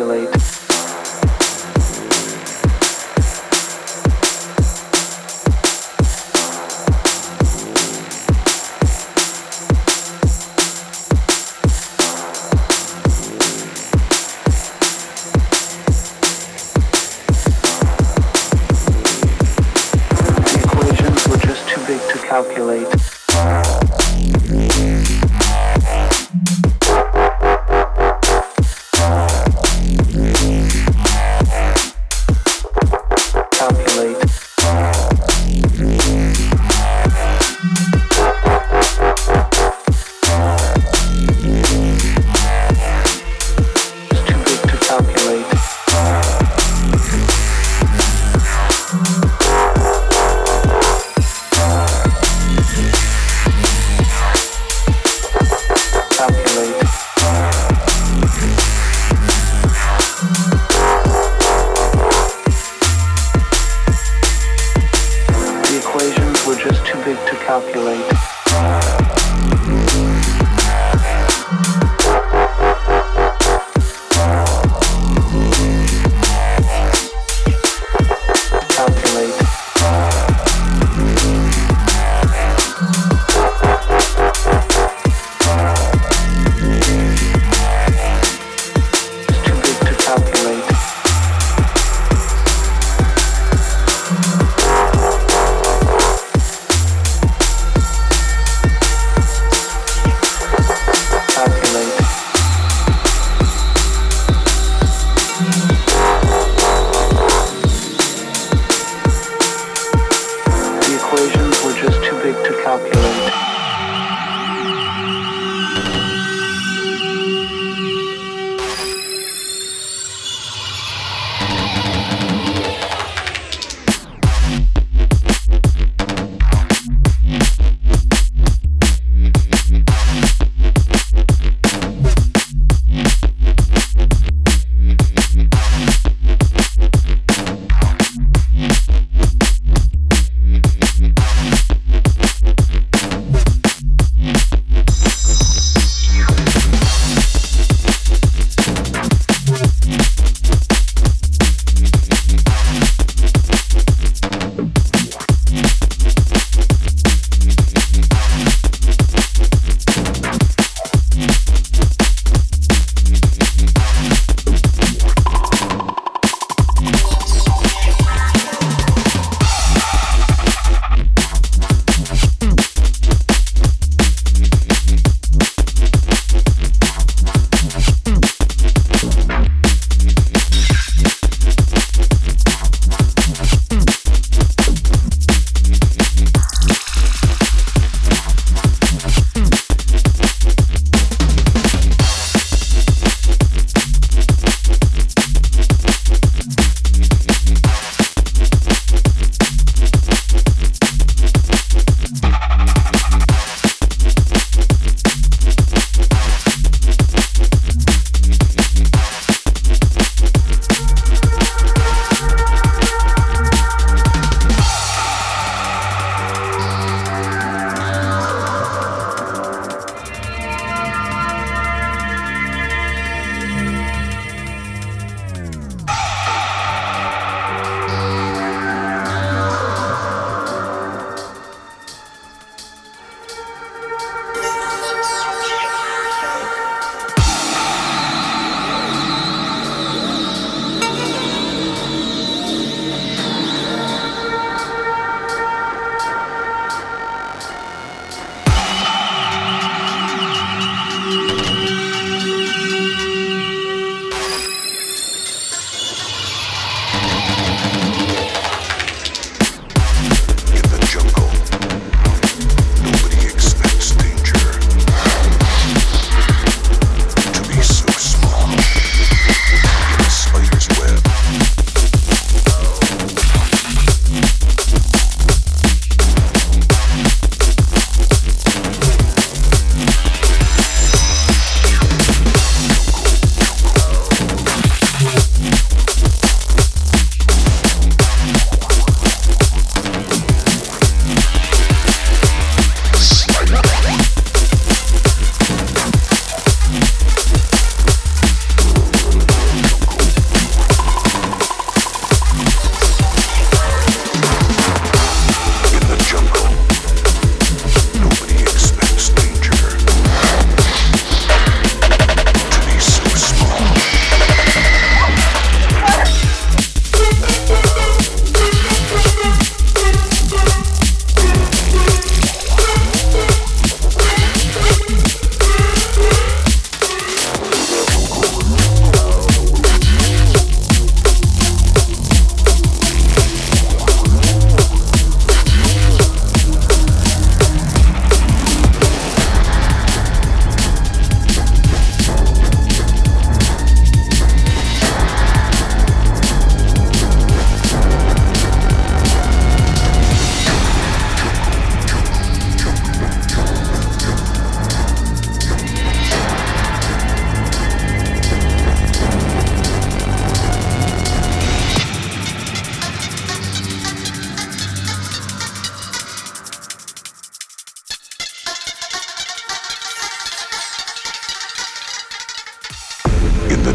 calculate.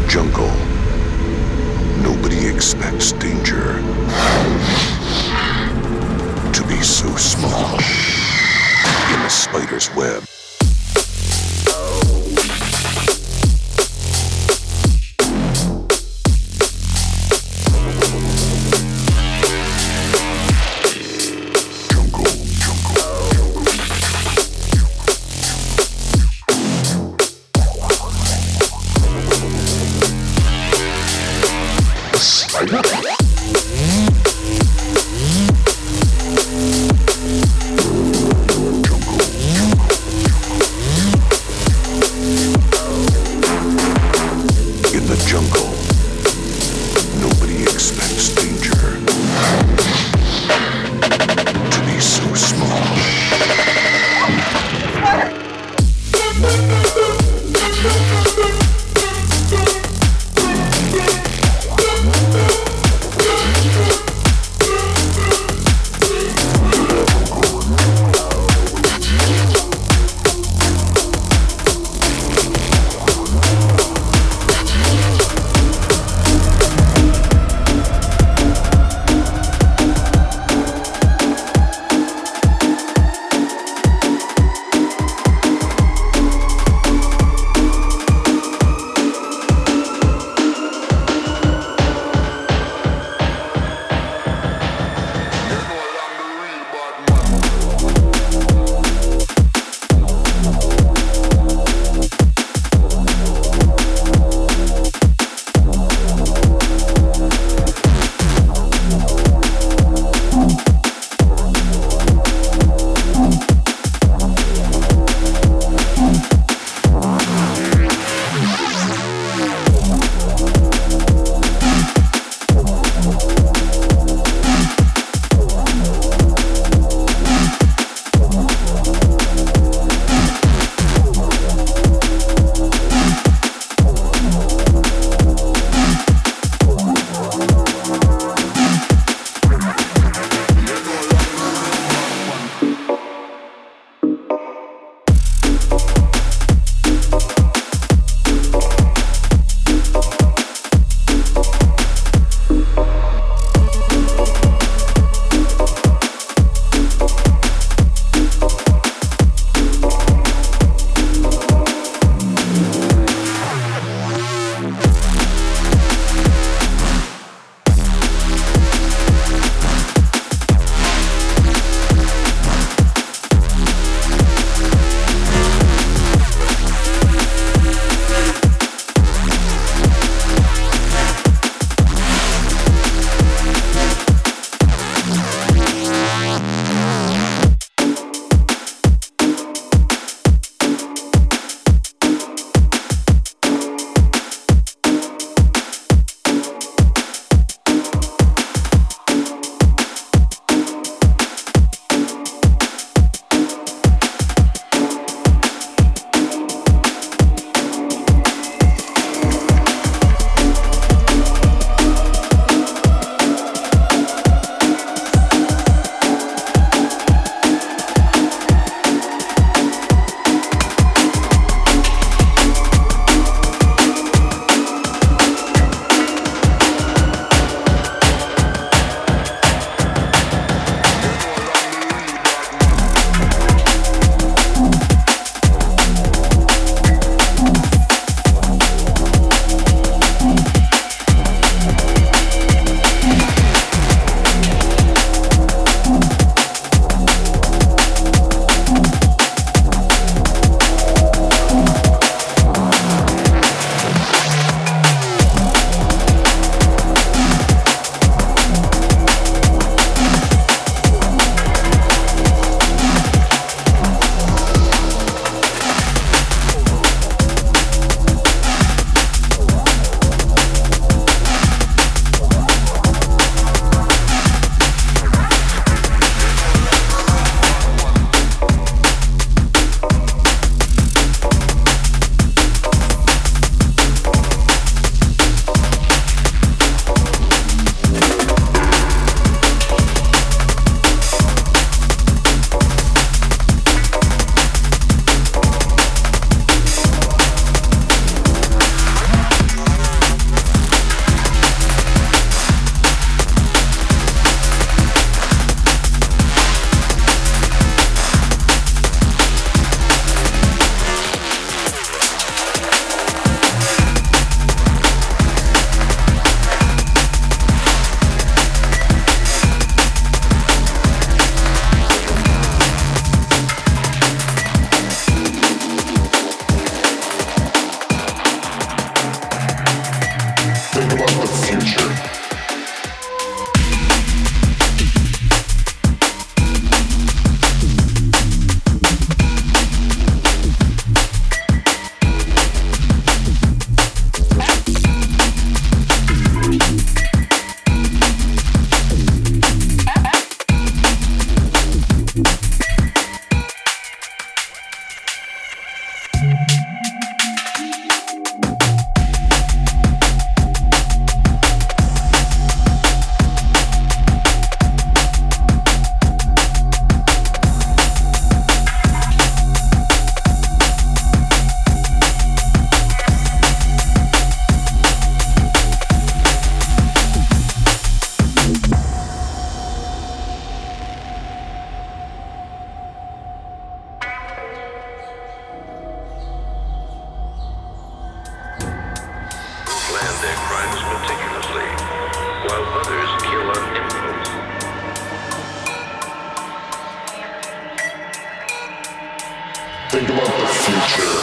Jungle, nobody expects danger to be so small in a spider's web. culture.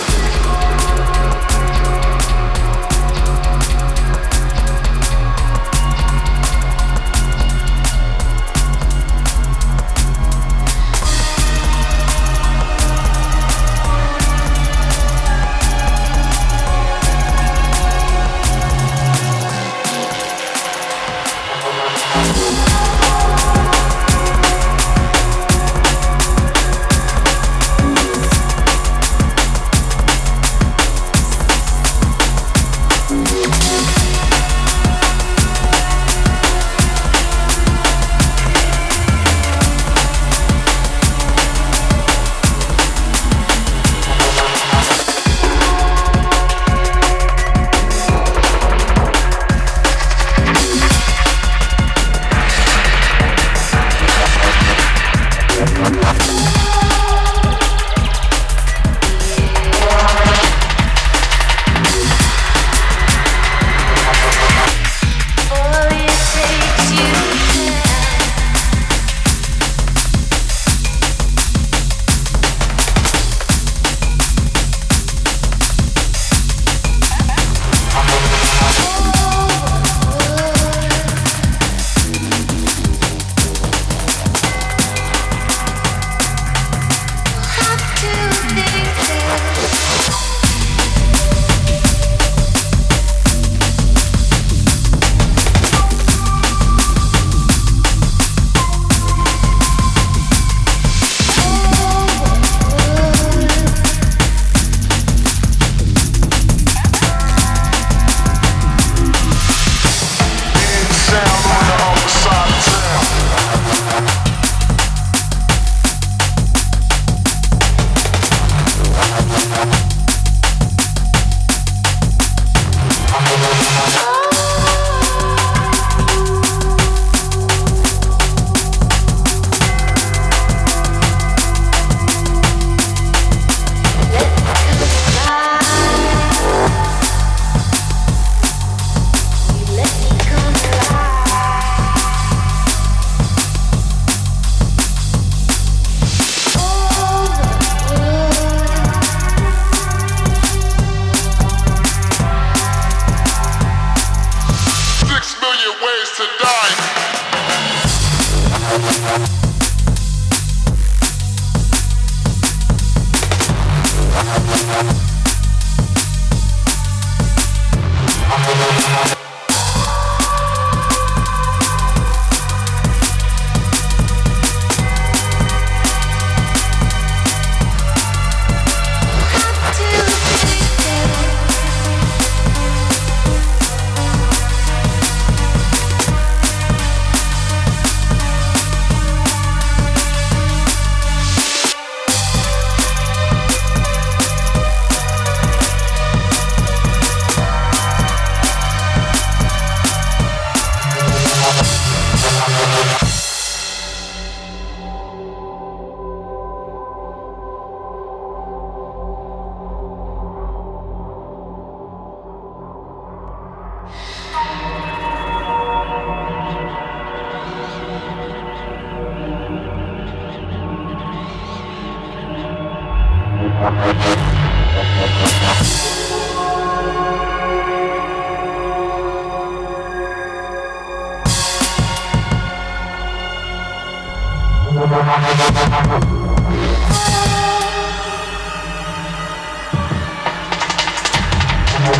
How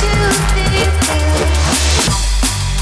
do they feel?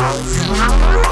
Alex Ronaldo.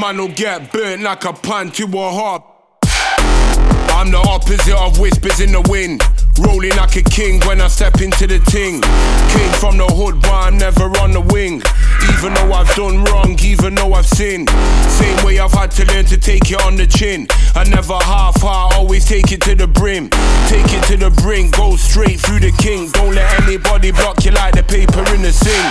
Man will get burnt like a pan to a hop. I'm the opposite of whispers in the wind. Rolling like a king when I step into the ting. Came from the hood, but I'm never on the wing. Even though I've done wrong, even though I've sinned. Same way I've had to learn to take it on the chin. I never half heart, always take it to the brim. Take it to the brink, go straight through the king. Don't let anybody block you like the paper in the sink.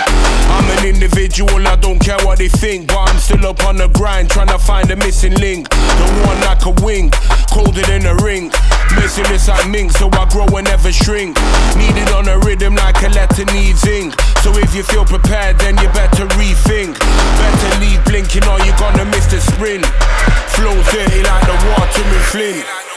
I'm an individual, I don't care what they think. But I'm still up on the grind, trying to find the missing link. The one like a wing, colder than a ring. Missing this like mink, so I grow and never shrink. Needed on a rhythm like a letter needs ink. So if you feel prepared, then you better rethink. Better leave blinking or you're gonna miss the sprint. Flows dirty like the water in Flint.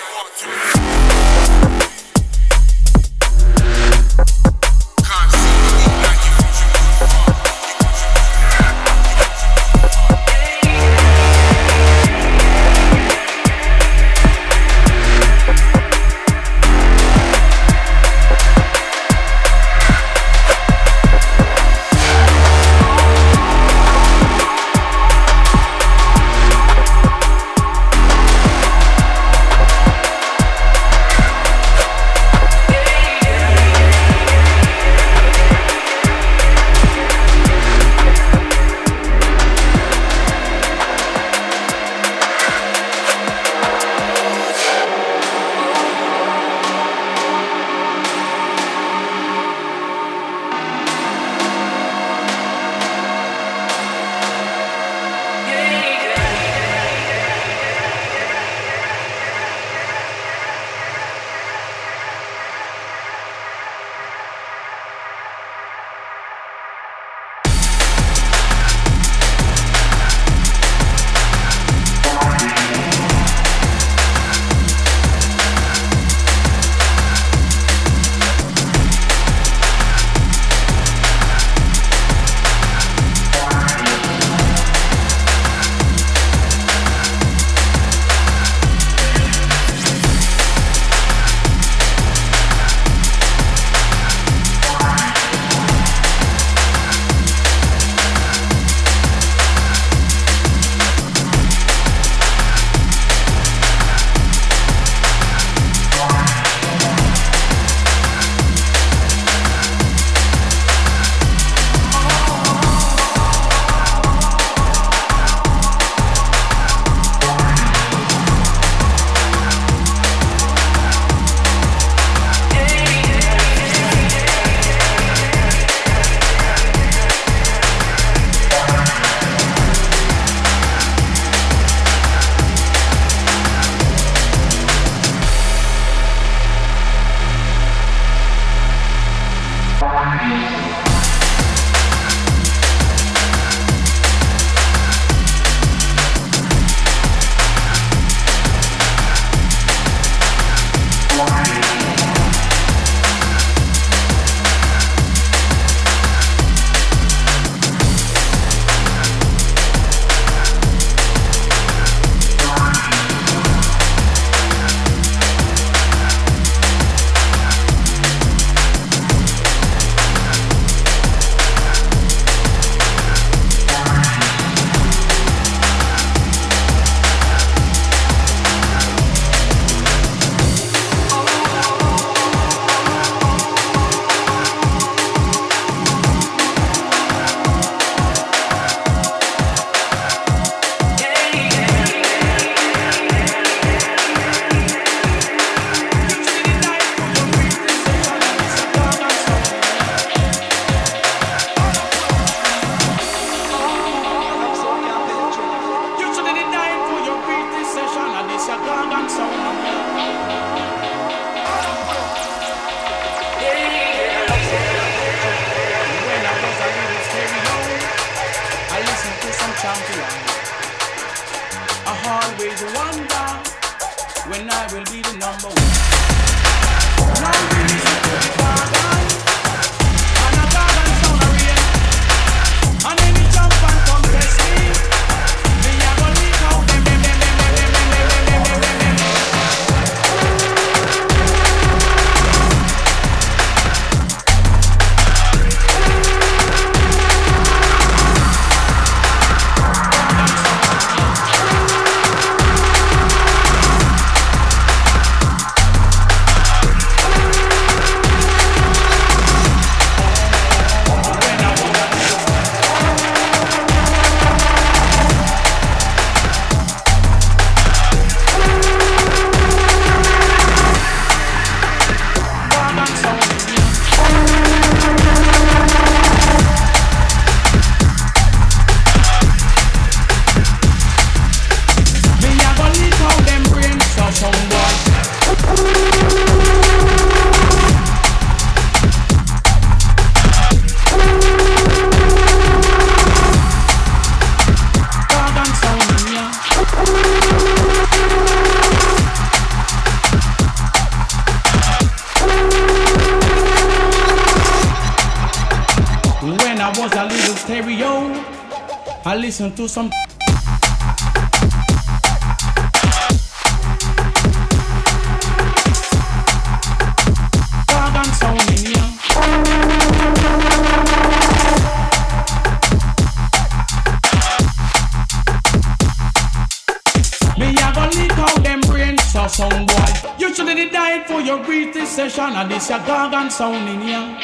Me a go leak out them brains so some boy. You should have died for your brief this session and this your gargan sound in here.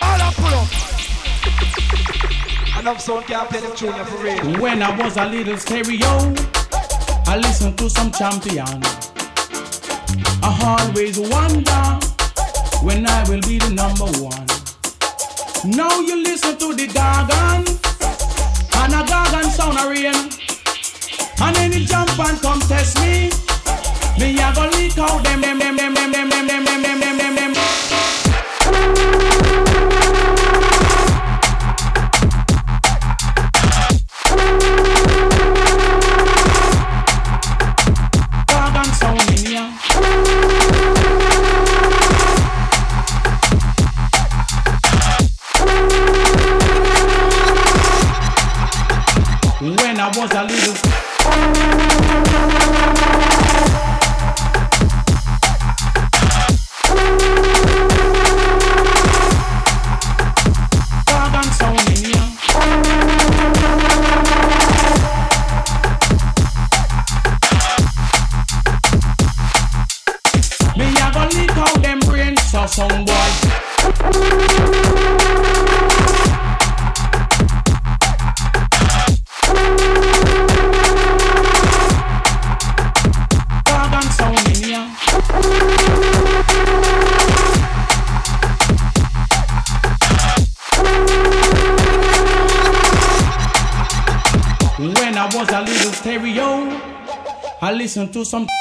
All up, pull up. Enough sound can't play the tune for real. When I was a little stereo, I listened to some champion. I always wonder when I will be the number one. Now you listen to the gargan, and a gargan sound a rain. And any jump and come test me, me a go leak out them them them them them them them them them them them them some